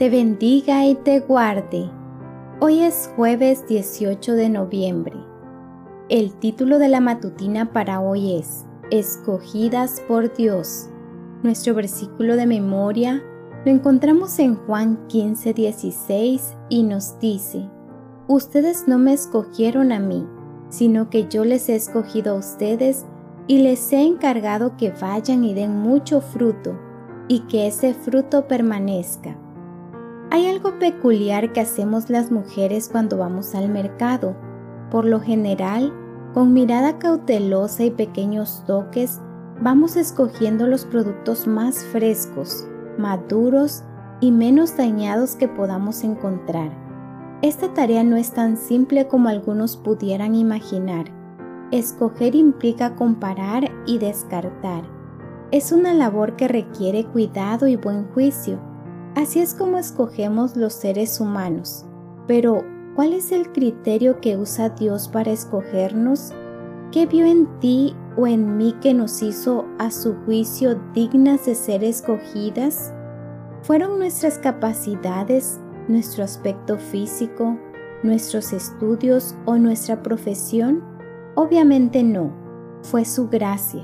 te bendiga y te guarde. Hoy es jueves 18 de noviembre. El título de la matutina para hoy es Escogidas por Dios. Nuestro versículo de memoria lo encontramos en Juan 15, 16 y nos dice, Ustedes no me escogieron a mí, sino que yo les he escogido a ustedes y les he encargado que vayan y den mucho fruto y que ese fruto permanezca. Hay algo peculiar que hacemos las mujeres cuando vamos al mercado. Por lo general, con mirada cautelosa y pequeños toques, vamos escogiendo los productos más frescos, maduros y menos dañados que podamos encontrar. Esta tarea no es tan simple como algunos pudieran imaginar. Escoger implica comparar y descartar. Es una labor que requiere cuidado y buen juicio. Así es como escogemos los seres humanos. Pero, ¿cuál es el criterio que usa Dios para escogernos? ¿Qué vio en ti o en mí que nos hizo a su juicio dignas de ser escogidas? ¿Fueron nuestras capacidades, nuestro aspecto físico, nuestros estudios o nuestra profesión? Obviamente no, fue su gracia.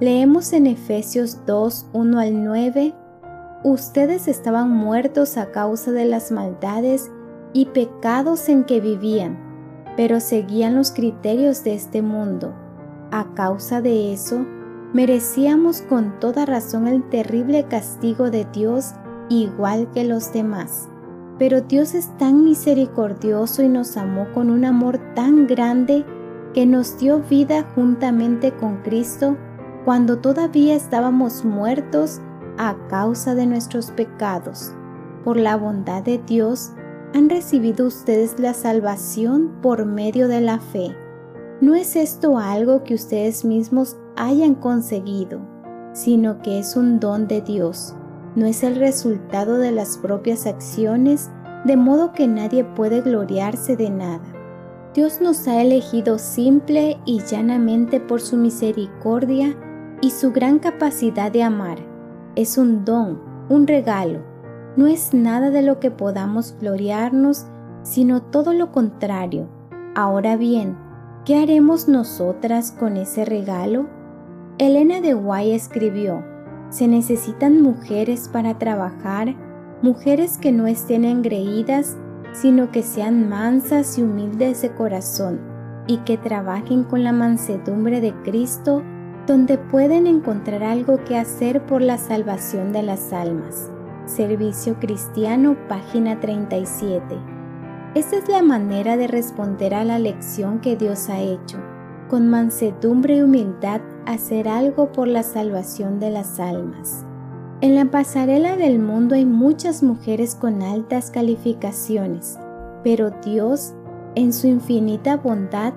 Leemos en Efesios 2, 1 al 9, Ustedes estaban muertos a causa de las maldades y pecados en que vivían, pero seguían los criterios de este mundo. A causa de eso, merecíamos con toda razón el terrible castigo de Dios igual que los demás. Pero Dios es tan misericordioso y nos amó con un amor tan grande que nos dio vida juntamente con Cristo cuando todavía estábamos muertos a causa de nuestros pecados. Por la bondad de Dios, han recibido ustedes la salvación por medio de la fe. No es esto algo que ustedes mismos hayan conseguido, sino que es un don de Dios no es el resultado de las propias acciones, de modo que nadie puede gloriarse de nada. Dios nos ha elegido simple y llanamente por su misericordia y su gran capacidad de amar. Es un don, un regalo. No es nada de lo que podamos gloriarnos, sino todo lo contrario. Ahora bien, ¿qué haremos nosotras con ese regalo? Elena de Guay escribió, se necesitan mujeres para trabajar, mujeres que no estén engreídas, sino que sean mansas y humildes de corazón y que trabajen con la mansedumbre de Cristo, donde pueden encontrar algo que hacer por la salvación de las almas. Servicio Cristiano, página 37. Esta es la manera de responder a la lección que Dios ha hecho con mansedumbre y humildad hacer algo por la salvación de las almas. En la pasarela del mundo hay muchas mujeres con altas calificaciones, pero Dios, en su infinita bondad,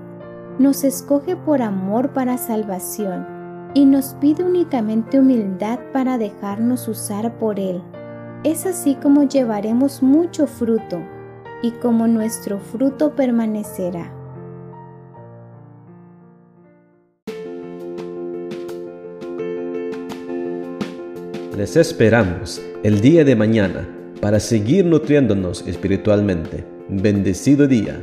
nos escoge por amor para salvación y nos pide únicamente humildad para dejarnos usar por Él. Es así como llevaremos mucho fruto y como nuestro fruto permanecerá. Les esperamos el día de mañana para seguir nutriéndonos espiritualmente. Bendecido día.